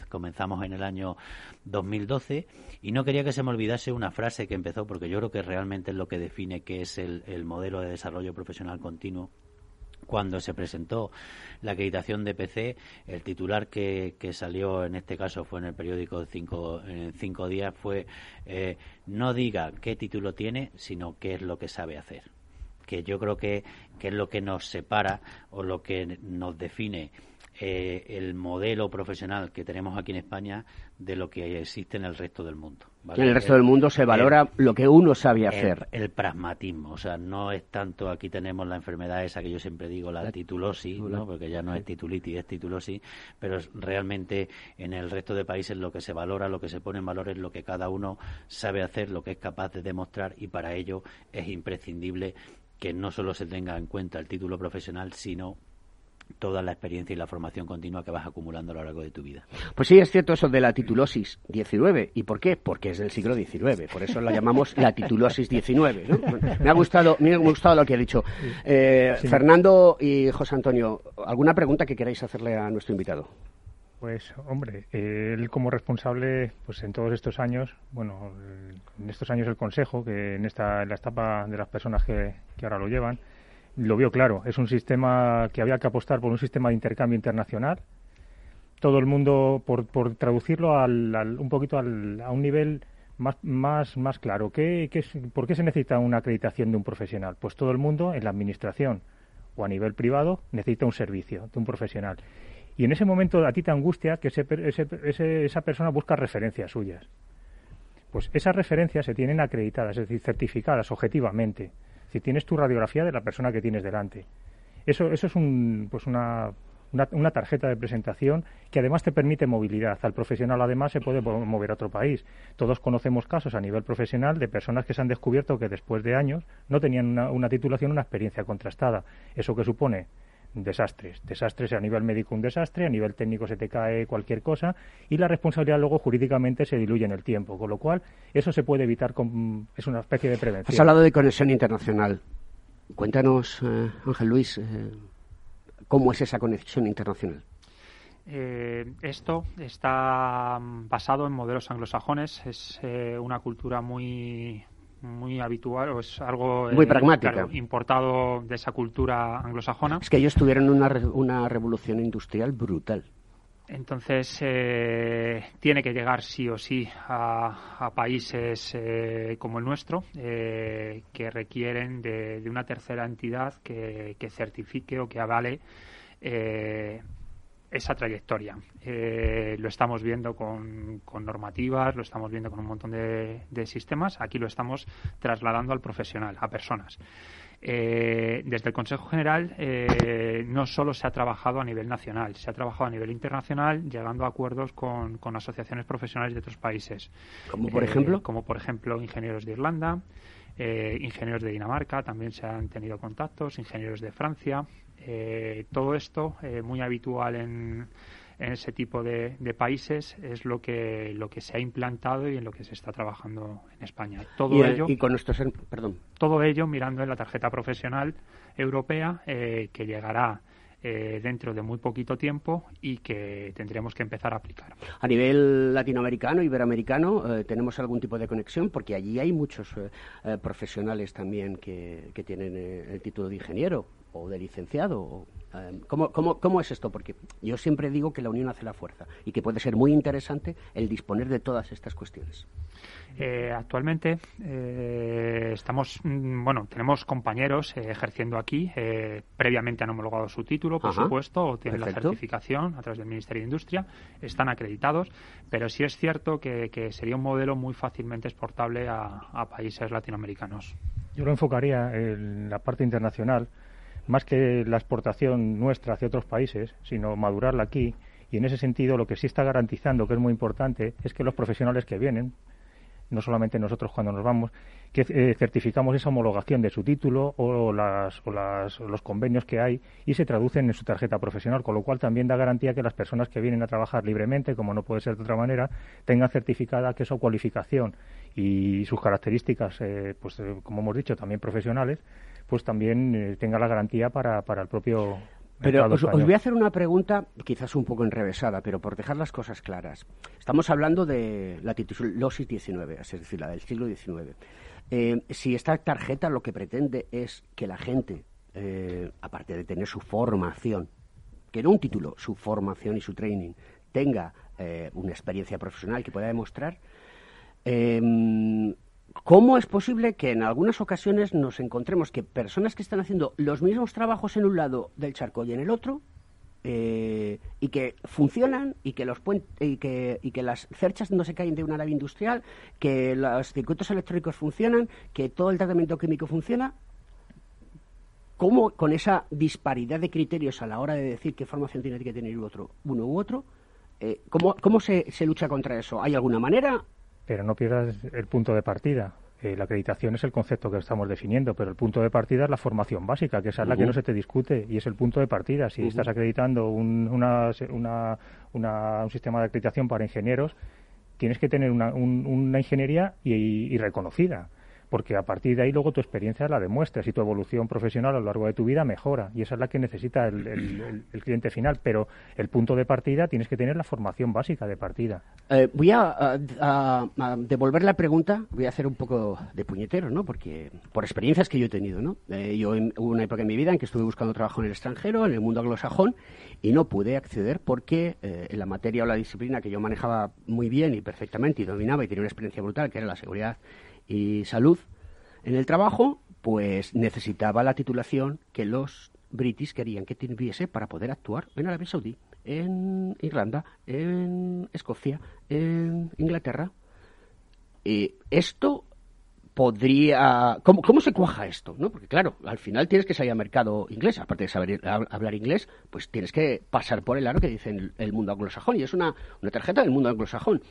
comenzamos en el año 2012 y no quería que se me olvidase una frase que empezó porque yo creo que realmente es lo que define qué es el modelo de desarrollo profesional continuo cuando se presentó la acreditación de PC, el titular que, salió en este caso fue en el periódico cinco, en cinco días, fue eh, no diga qué título tiene, sino qué es lo que sabe hacer. Que yo creo que, que es lo que nos separa o lo que nos define eh, el modelo profesional que tenemos aquí en España de lo que existe en el resto del mundo. En el resto del mundo se valora lo que uno sabe hacer. El, pragmatismo, o sea, no es tanto, aquí tenemos la enfermedad esa que yo siempre digo, la, titulosis, ¿no? porque ya no es titulitis, es titulosis, pero realmente en el resto de países lo que se valora, lo que se pone en valor es lo que cada uno sabe hacer, lo que es capaz de demostrar y para ello es imprescindible que no solo se tenga en cuenta el título profesional, sino toda la experiencia y la formación continua que vas acumulando a lo largo de tu vida. Pues sí, es cierto eso de la titulosis 19. ¿Y por qué? Porque es del siglo XIX. Por eso la llamamos la titulosis 19. Me, ha gustado, me ha gustado lo que ha dicho. Eh, Fernando y José Antonio, ¿alguna pregunta que queráis hacerle a nuestro invitado? Pues, hombre, él como responsable, pues en todos estos años, bueno, en estos años el Consejo, que en esta en la etapa de las personas que ahora lo llevan, lo vio claro. Es un sistema que había que apostar por un sistema de intercambio internacional. Todo el mundo, por, por traducirlo al, un poquito al, a un nivel más, más, más claro. ¿Qué, qué, ¿Por qué se necesita una acreditación de un profesional? Pues todo el mundo en la administración o a nivel privado necesita un servicio de un profesional. Y en ese momento a ti te angustia que ese, ese, esa persona busca referencias suyas. Pues esas referencias se tienen acreditadas, es decir, certificadas objetivamente si tienes tu radiografía de la persona que tienes delante. Eso, eso es un, pues una, una, tarjeta de presentación que además te permite movilidad. Al profesional además se puede mover a otro país. Todos conocemos casos a nivel profesional de personas que se han descubierto que después de años no tenían una, una titulación, una experiencia contrastada. ¿Eso que supone? Desastres. Desastres a nivel médico un desastre, a nivel técnico se te cae cualquier cosa y la responsabilidad luego jurídicamente se diluye en el tiempo, con lo cual eso se puede evitar con es una especie de prevención. Has hablado de conexión internacional. Cuéntanos, eh, Ángel Luis, eh, cómo es esa conexión internacional. Eh, esto está basado en modelos anglosajones. Es una cultura muy muy habitual o es algo muy eh, importado de esa cultura anglosajona. Es que ellos tuvieron una, una revolución industrial brutal. Entonces, eh, tiene que llegar sí o sí a, países eh, como el nuestro, que requieren de, una tercera entidad que, que, certifique o que avale esa trayectoria. Eh, lo estamos viendo con, normativas, lo estamos viendo con un montón de, sistemas. Aquí lo estamos trasladando al profesional, a personas. Eh, desde el Consejo General eh, no solo se ha trabajado a nivel nacional, se ha trabajado a nivel internacional, llegando a acuerdos con, con asociaciones profesionales de otros países. ¿Como por ejemplo? Como por ejemplo ingenieros de Irlanda, ingenieros de Dinamarca, también se han tenido contactos, ingenieros de Francia, eh, todo esto, eh, muy habitual en, ese tipo de, países, es lo que, lo que se ha implantado y en lo que se está trabajando en España. Todo ello, y con nuestros, perdón. Todo ello mirando en la tarjeta profesional europea eh, que llegará dentro de muy poquito tiempo y que tendremos que empezar a aplicar. A nivel latinoamericano, iberoamericano, ¿tenemos algún tipo de conexión? Porque allí hay muchos profesionales también que, que tienen el título de ingeniero o de licenciado. Em, ¿Cómo, cómo, cómo es esto? Porque yo siempre digo que la unión hace la fuerza y que puede ser muy interesante el disponer de todas estas cuestiones. Eh, actualmente eh, estamos, mm, bueno, tenemos compañeros eh, ejerciendo aquí, previamente han homologado su título, por supuesto, o tienen la certificación a través del Ministerio de Industria, están acreditados, pero sí es cierto que, sería un modelo muy fácilmente exportable a países latinoamericanos. Yo lo enfocaría en la parte internacional más que la exportación nuestra hacia otros países, sino madurarla aquí. Y en ese sentido, lo que sí está garantizando, que es muy importante, es que los profesionales que vienen, no solamente nosotros cuando nos vamos, que eh, certificamos esa homologación de su título o, las, o las, los convenios que hay y se traducen en su tarjeta profesional, con lo cual también da garantía que las personas que vienen a trabajar libremente, como no puede ser de otra manera, tengan certificada que su cualificación y sus características, eh, pues eh, como hemos dicho, también profesionales, pues también tenga la garantía para, para el propio pero os, voy a hacer una pregunta quizás un poco enrevesada, pero por dejar las cosas claras. Estamos hablando de la titulosis 19, es decir, la del siglo XIX. Eh, si esta tarjeta lo que pretende es que la gente, eh, aparte de tener su formación, que no un título, su formación y su training, tenga eh, una experiencia profesional que pueda demostrar, ¿Cómo es posible que en algunas ocasiones nos encontremos que personas que están haciendo los mismos trabajos en un lado del charco y en el otro, eh, y que funcionan y que los y que, y que las cerchas no se caen de una nave industrial, que los circuitos electrónicos funcionan, que todo el tratamiento químico funciona. ¿Cómo con esa disparidad de criterios a la hora de decir qué formación tiene que tener otro, uno u otro, eh, ¿cómo, cómo se, se lucha contra eso? ¿Hay alguna manera? Pero no pierdas el punto de partida. Eh, la acreditación es el concepto que estamos definiendo, pero el punto de partida es la formación básica, que esa es la que no se te discute y es el punto de partida. Si estás acreditando un, una, un sistema de acreditación para ingenieros, tienes que tener una, una ingeniería y reconocida porque a partir de ahí luego tu experiencia la demuestras y tu evolución profesional a lo largo de tu vida mejora y esa es la que necesita el, cliente final, pero el punto de partida tienes que tener la formación básica de partida. Eh, voy a, devolver la pregunta, voy a hacer un poco de puñetero, ¿no? Porque por experiencias que yo he tenido, ¿no? Eh, yo hubo una época en mi vida en que estuve buscando trabajo en el extranjero, en el mundo anglosajón, y no pude acceder porque eh, en la materia o la disciplina que yo manejaba muy bien y perfectamente y dominaba y tenía una experiencia brutal, que era la seguridad y salud en el trabajo, pues necesitaba la titulación que los british querían que tuviese para poder actuar en Arabia Saudí, en Irlanda, en Escocia, en Inglaterra. Y esto podría... ¿Cómo, ¿Cómo, se cuaja esto? ¿no? Porque claro, al final tienes que salir al mercado inglés, aparte de saber hablar inglés, pues tienes que pasar por el aro que dice el, mundo anglosajón, y es una, una tarjeta del mundo anglosajón.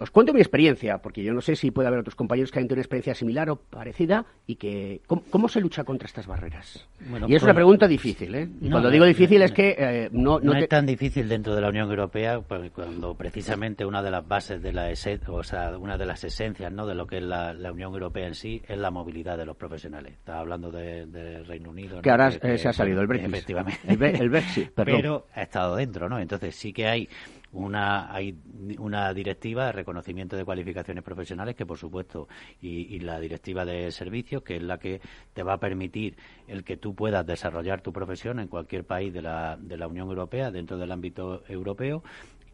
Os cuento mi experiencia, porque yo no sé si puede haber otros compañeros que hayan tenido una experiencia similar o parecida y que ¿cómo, se lucha contra estas barreras? y es una pues, pregunta difícil, ¿eh? cuando digo difícil es que eh, no, no, es tan difícil dentro de la Unión Europea, cuando precisamente una de las bases de la o sea, una de las esencias, ¿no? De lo que es la, Unión Europea en sí es la movilidad de los profesionales. Estaba hablando del Reino Unido. Que ahora eh, se ha salido el Brexit. Efectivamente. El, Brexit, *laughs* perdón. Pero ha estado dentro, ¿no? Entonces sí que hay una, hay una directiva de reconocimiento de cualificaciones profesionales que, por supuesto, y, la directiva de servicios, que es la que te va a permitir el que tú puedas desarrollar tu profesión en cualquier país de la, de la Unión Europea, dentro del ámbito europeo,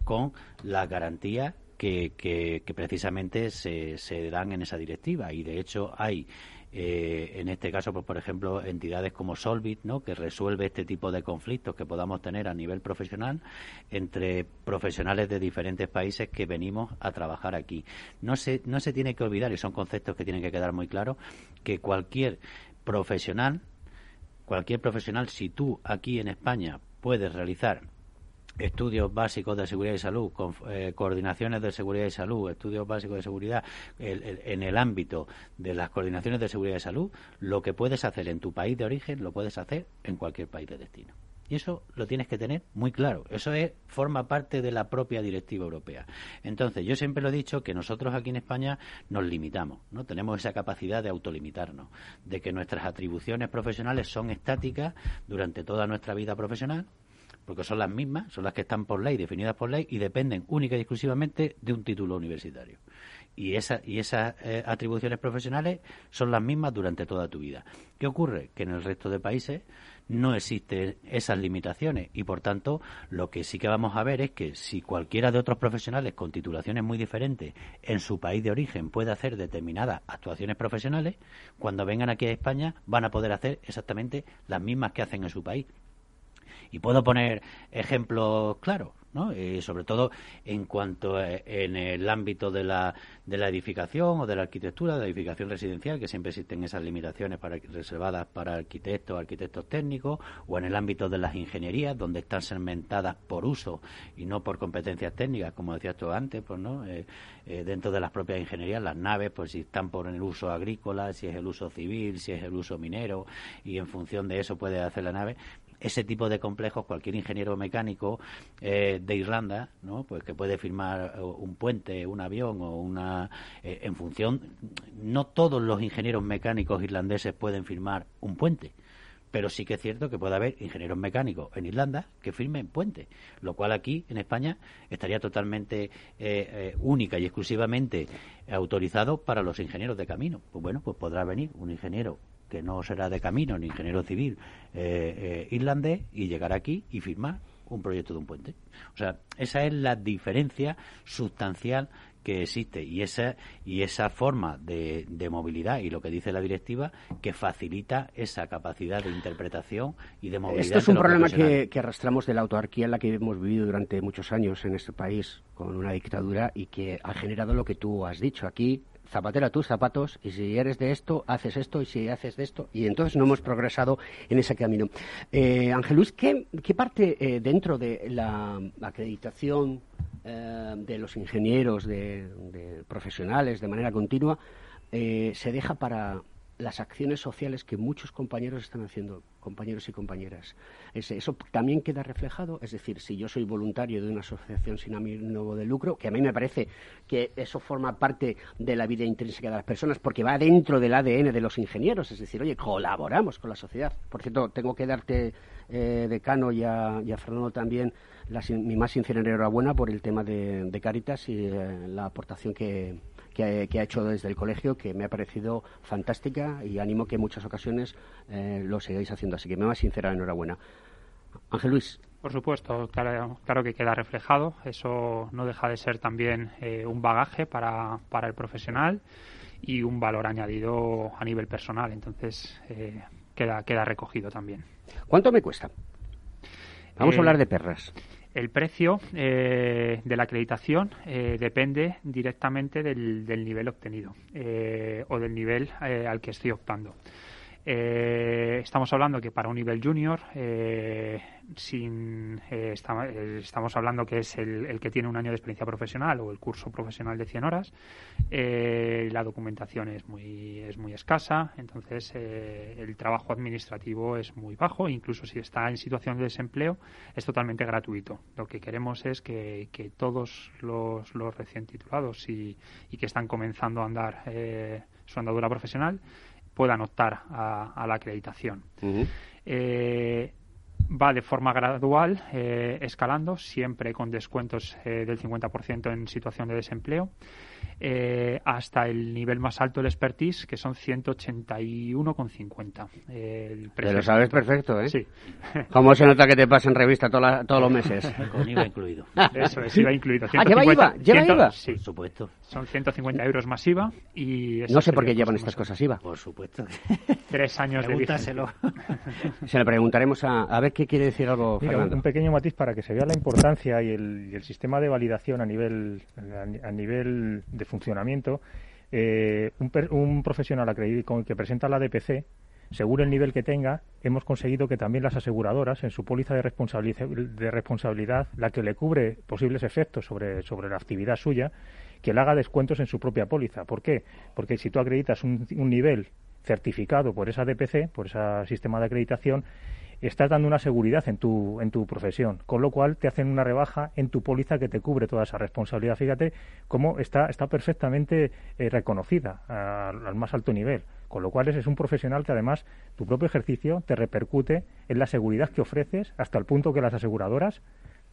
con las garantías que, que, que, precisamente se, se dan en esa directiva. Y, de hecho, hay eh, en este caso, pues, por ejemplo, entidades como Solvit, ¿no? que resuelve este tipo de conflictos que podamos tener a nivel profesional entre profesionales de diferentes países que venimos a trabajar aquí. No se, no se tiene que olvidar, y son conceptos que tienen que quedar muy claros, que cualquier profesional, cualquier profesional, si tú aquí en España puedes realizar estudios básicos de seguridad y salud, con, eh, coordinaciones de seguridad y salud, estudios básicos de seguridad en el ámbito de las coordinaciones de seguridad y salud, lo que puedes hacer en tu país de origen lo puedes hacer en cualquier país de destino. Y eso lo tienes que tener muy claro. Eso es, forma parte de la propia directiva europea. Entonces, yo siempre lo he dicho que nosotros aquí en España nos limitamos, ¿no? Tenemos esa capacidad de autolimitarnos, de que nuestras atribuciones profesionales son estáticas durante toda nuestra vida profesional, porque son las mismas, son las que están por ley, definidas por ley, y dependen única y exclusivamente de un título universitario. Y, y esas eh, atribuciones profesionales son las mismas durante toda tu vida. ¿Qué ocurre? Que en el resto de países no existen esas limitaciones y, por tanto, lo que sí que vamos a ver es que si cualquiera de otros profesionales con titulaciones muy diferentes en su país de origen puede hacer determinadas actuaciones profesionales, cuando vengan aquí a España van a poder hacer exactamente las mismas que hacen en su país y puedo poner ejemplos claros. ¿no? Y sobre todo en cuanto a, en el ámbito de la, de la edificación o de la arquitectura, de la edificación residencial, que siempre existen esas limitaciones para, reservadas para arquitectos, arquitectos técnicos, o en el ámbito de las ingenierías, donde están segmentadas por uso y no por competencias técnicas, como decías tú antes, pues, ¿no? Eh, eh, dentro de las propias ingenierías, las naves, pues si están por el uso agrícola, si es el uso civil, si es el uso minero, y en función de eso puede hacer la nave ese tipo de complejos, cualquier ingeniero mecánico eh, de Irlanda, ¿no? pues que puede firmar un puente, un avión o una. Eh, en función. No todos los ingenieros mecánicos irlandeses pueden firmar un puente. Pero sí que es cierto que puede haber ingenieros mecánicos en Irlanda que firmen puente, lo cual aquí en España estaría totalmente eh, única y exclusivamente autorizado para los ingenieros de camino. Pues bueno, pues podrá venir un ingeniero que no será de camino ni ingeniero civil eh, eh, irlandés, y llegar aquí y firmar un proyecto de un puente. O sea, esa es la diferencia sustancial que existe y esa y esa forma de, movilidad y lo que dice la directiva que facilita esa capacidad de interpretación y de movilidad. Esto es un problema que, que, arrastramos de la autarquía en la que hemos vivido durante muchos años en este país con una dictadura y que ha generado lo que tú has dicho aquí zapatera tus zapatos y si eres de esto, haces esto y si haces de esto. Y entonces no hemos progresado en ese camino. Eh, Ángel Luis, ¿qué, parte eh, dentro de la acreditación eh, de los ingenieros, de, profesionales de manera continua, eh, se deja para las acciones sociales que muchos compañeros están haciendo, compañeros y compañeras. eso también queda reflejado, es decir, si yo soy voluntario de una asociación sin ánimo de lucro, que a mí me parece que eso forma parte de la vida intrínseca de las personas, porque va dentro del ADN de los ingenieros, es decir, oye, colaboramos con la sociedad. Por cierto, tengo que darte, eh, Decano, y a, y a Fernando también, mi más sincera enhorabuena por el tema de, Caritas y eh, la aportación que que, ha hecho desde el colegio, que me ha parecido fantástica y animo que en muchas ocasiones eh, lo sigáis haciendo. Así que me va sincera enhorabuena. Ángel Luis. Por supuesto, claro, claro, que queda reflejado. Eso no deja de ser también eh, un bagaje para, para, el profesional y un valor añadido a nivel personal. Entonces, eh, queda, queda recogido también. ¿Cuánto me cuesta? Vamos a hablar de perras. El precio eh, de la acreditación eh, depende directamente del, nivel obtenido eh, o del nivel al que estoy optando. estamos hablando que para un nivel junior sin, eh, eh, estamos hablando que es el, que tiene un año de experiencia profesional o el curso profesional de 100 horas, eh, la documentación es muy, es muy escasa, entonces el trabajo administrativo es muy bajo, incluso si está en situación de desempleo es totalmente gratuito. Lo que queremos es que, todos los, los, recién titulados y, que están comenzando a andar su andadura profesional puedan optar a, la acreditación va de forma gradual, eh, escalando, siempre con descuentos eh, del 50% en situación de desempleo. Eh, hasta el nivel más alto del expertise, que son 181,50. Eh, Te lo sabes perfecto, ¿eh? Sí. ¿Cómo se nota que te pasan revista todos los meses? *laughs* Con IVA incluido. Eso es, IVA incluido. *laughs* ah, ¿lleva IVA? ¿Lleva IVA? Sí. Por supuesto. Son 150 euros más IVA y... No sé por qué llevan estas cosas IVA. Por supuesto. *laughs* Tres años de vigencia. Se le preguntaremos a, a ver qué quiere decir algo, Un pequeño matiz para que se vea la importancia y el, y el sistema de validación a nivel, a nivel de funcionamiento, eh, un, profesional acreditado que presenta la DPC, según el nivel que tenga, hemos conseguido que también las aseguradoras, en su póliza de, de responsabilidad, la que le cubre posibles efectos sobre, sobre la actividad suya, que le haga descuentos en su propia póliza. ¿Por qué? Porque si tú acreditas un, un nivel certificado por esa DPC, por ese sistema de acreditación, estás dando una seguridad en tu, en tu profesión, con lo cual te hacen una rebaja en tu póliza que te cubre toda esa responsabilidad. Fíjate cómo está, está perfectamente eh, reconocida al más alto nivel, con lo cual es un profesional que además tu propio ejercicio te repercute en la seguridad que ofreces hasta el punto que las aseguradoras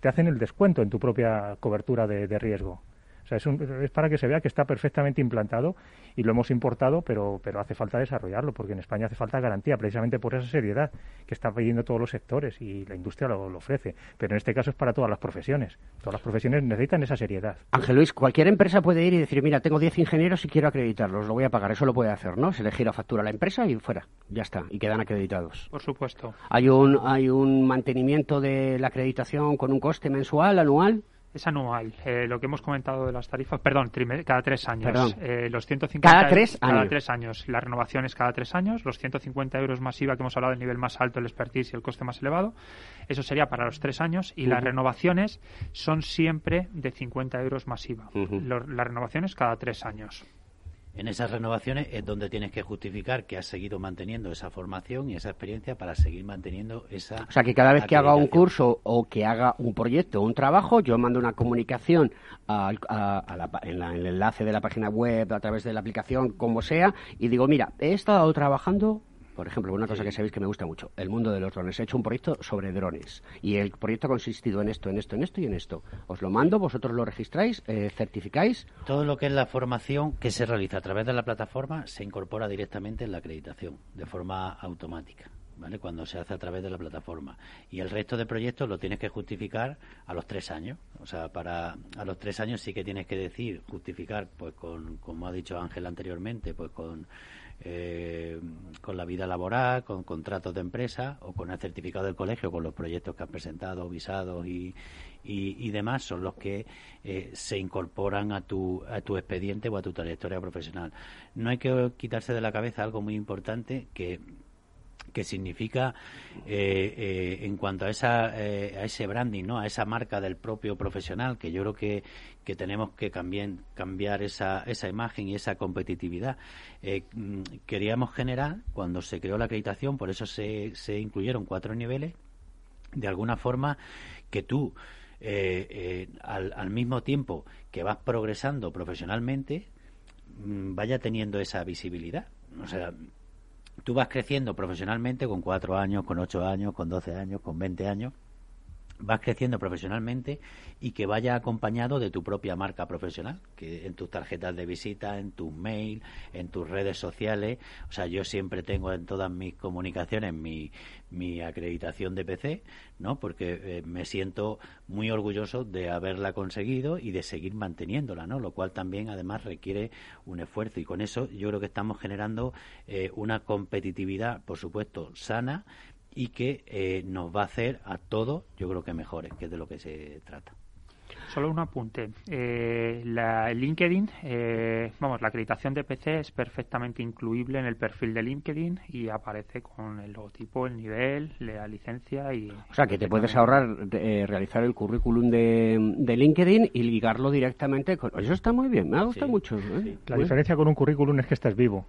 te hacen el descuento en tu propia cobertura de, riesgo. O sea, es, es para que se vea que está perfectamente implantado y lo hemos importado, pero, pero hace falta desarrollarlo, porque en España hace falta garantía, precisamente por esa seriedad que está pidiendo todos los sectores y la industria lo, lo ofrece. Pero en este caso es para todas las profesiones. Todas las profesiones necesitan esa seriedad. Ángel Luis, cualquier empresa puede ir y decir, mira, tengo 10 ingenieros y quiero acreditarlos, lo voy a pagar. Eso lo puede hacer, ¿no? Se le gira factura a la empresa y fuera, ya está, y quedan acreditados. Por supuesto. ¿Hay un, hay un mantenimiento de la acreditación con un coste mensual, anual? Es anual. Eh, lo que hemos comentado de las tarifas, perdón, cada tres años. Eh, los 150 Cada tres cada años. tres años. La renovación es cada tres años. Los 150 euros más IVA que hemos hablado del nivel más alto, el expertise y el coste más elevado. Eso sería para los tres años. Y las renovaciones son siempre de 50 euros más IVA. Las renovaciones cada tres años. En esas renovaciones es donde tienes que justificar que has seguido manteniendo esa formación y esa experiencia para seguir manteniendo esa. O sea, que cada vez que haga un curso o que haga un proyecto o un trabajo, yo mando una comunicación a- a la pa- en, la- en el enlace de la página web, a través de la aplicación, como sea, y digo, mira, he estado trabajando, por ejemplo, una cosa que sabéis que me gusta mucho, el mundo de los drones. He hecho un proyecto sobre drones y el proyecto ha consistido en esto, en esto, en esto y en esto. Os lo mando, vosotros lo registráis, eh, certificáis. Todo lo que es la formación que se realiza a través de la plataforma se incorpora directamente en la acreditación de forma automática. ¿Vale? Cuando se hace a través de la plataforma. Y el resto de proyectos lo tienes que justificar a los tres años. O sea, para a los tres años sí que tienes que decir, justificar, pues con, como ha dicho Ángel anteriormente, pues con, eh, con la vida laboral, con contratos de empresa o con el certificado del colegio, con los proyectos que has presentado, visados y, y, y demás, son los que eh, se incorporan a tu, a tu expediente o a tu trayectoria profesional. No hay que quitarse de la cabeza algo muy importante que que significa eh, eh, en cuanto a esa eh, ese branding no a esa marca del propio profesional que yo creo que, que tenemos que cambiar cambiar esa esa imagen y esa competitividad. Mm, queríamos generar cuando se creó la acreditación por eso se, se incluyeron cuatro niveles de alguna forma que tú al, al mismo tiempo que vas progresando profesionalmente mm, vaya teniendo esa visibilidad. O sea tú vas creciendo profesionalmente con cuatro años, con ocho años, con doce años, con veinte años, vas creciendo profesionalmente y que vaya acompañado de tu propia marca profesional, que en tus tarjetas de visita, en tus mail, en tus redes sociales, o sea, yo siempre tengo en todas mis comunicaciones mi, mi acreditación de PC, ¿no? Porque eh, me siento muy orgulloso de haberla conseguido y de seguir manteniéndola, ¿no? Lo cual también además requiere un esfuerzo y con eso yo creo que estamos generando eh, una competitividad, por supuesto, sana y que eh, nos va a hacer a todos, yo creo que mejores, que es de lo que se trata. Solo un apunte. Eh, la el LinkedIn, eh, vamos, la acreditación de PC es perfectamente incluible en el perfil de LinkedIn y aparece con el logotipo, el nivel, la licencia y. O sea, que te puedes ahorrar eh, realizar el currículum de, de LinkedIn y ligarlo directamente con... Eso está muy bien, me ha gustado mucho. ¿eh? La diferencia con un currículum es que estás vivo.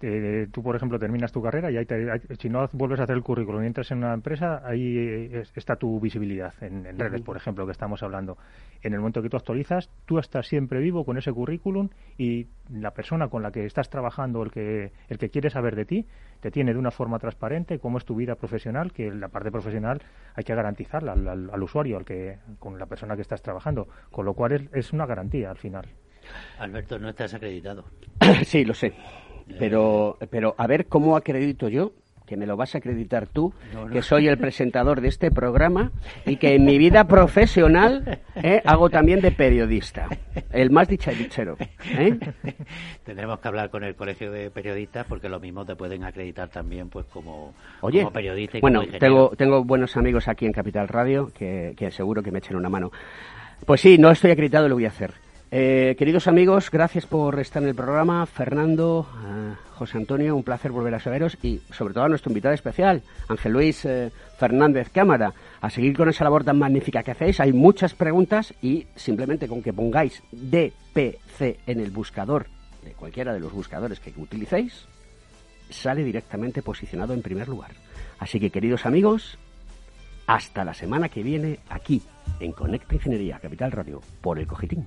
Eh, tú, por ejemplo, terminas tu carrera y ahí te- ahí- si no vuelves a hacer el currículum y entras en una empresa, ahí eh, es- está tu visibilidad en, en redes, por ejemplo, que estamos hablando. En el momento que tú actualizas, tú estás siempre vivo con ese currículum y la persona con la que estás trabajando, el que, el que quiere saber de ti, te tiene de una forma transparente cómo es tu vida profesional, que la parte profesional hay que garantizarla al, al- al usuario, al que, con la persona que estás trabajando. Con lo cual es, es una garantía al final. Alberto, no estás acreditado. *coughs* sí, lo sé. Pero, pero a ver cómo acredito yo, que me lo vas a acreditar tú, No, no. que soy el presentador de este programa y que en mi vida profesional eh, hago también de periodista. El más dicharichero. ¿eh? Tendremos que hablar con el colegio de periodistas porque lo mismo te pueden acreditar también pues como, Oye, como periodista y bueno, como tengo, tengo buenos amigos aquí en Capital Radio que, que seguro que me echen una mano. Pues sí, no estoy acreditado, lo voy a hacer. Eh, queridos amigos, gracias por estar en el programa. Fernando, eh, José Antonio, un placer volver a saberos y sobre todo a nuestro invitado especial, Ángel Luis eh, Fernández Cámara, a seguir con esa labor tan magnífica que hacéis. Hay muchas preguntas y simplemente con que pongáis DPC en el buscador, de cualquiera de los buscadores que utilicéis, sale directamente posicionado en primer lugar. Así que, queridos amigos, hasta la semana que viene aquí en Conecta Ingeniería Capital Radio por el Cogitín.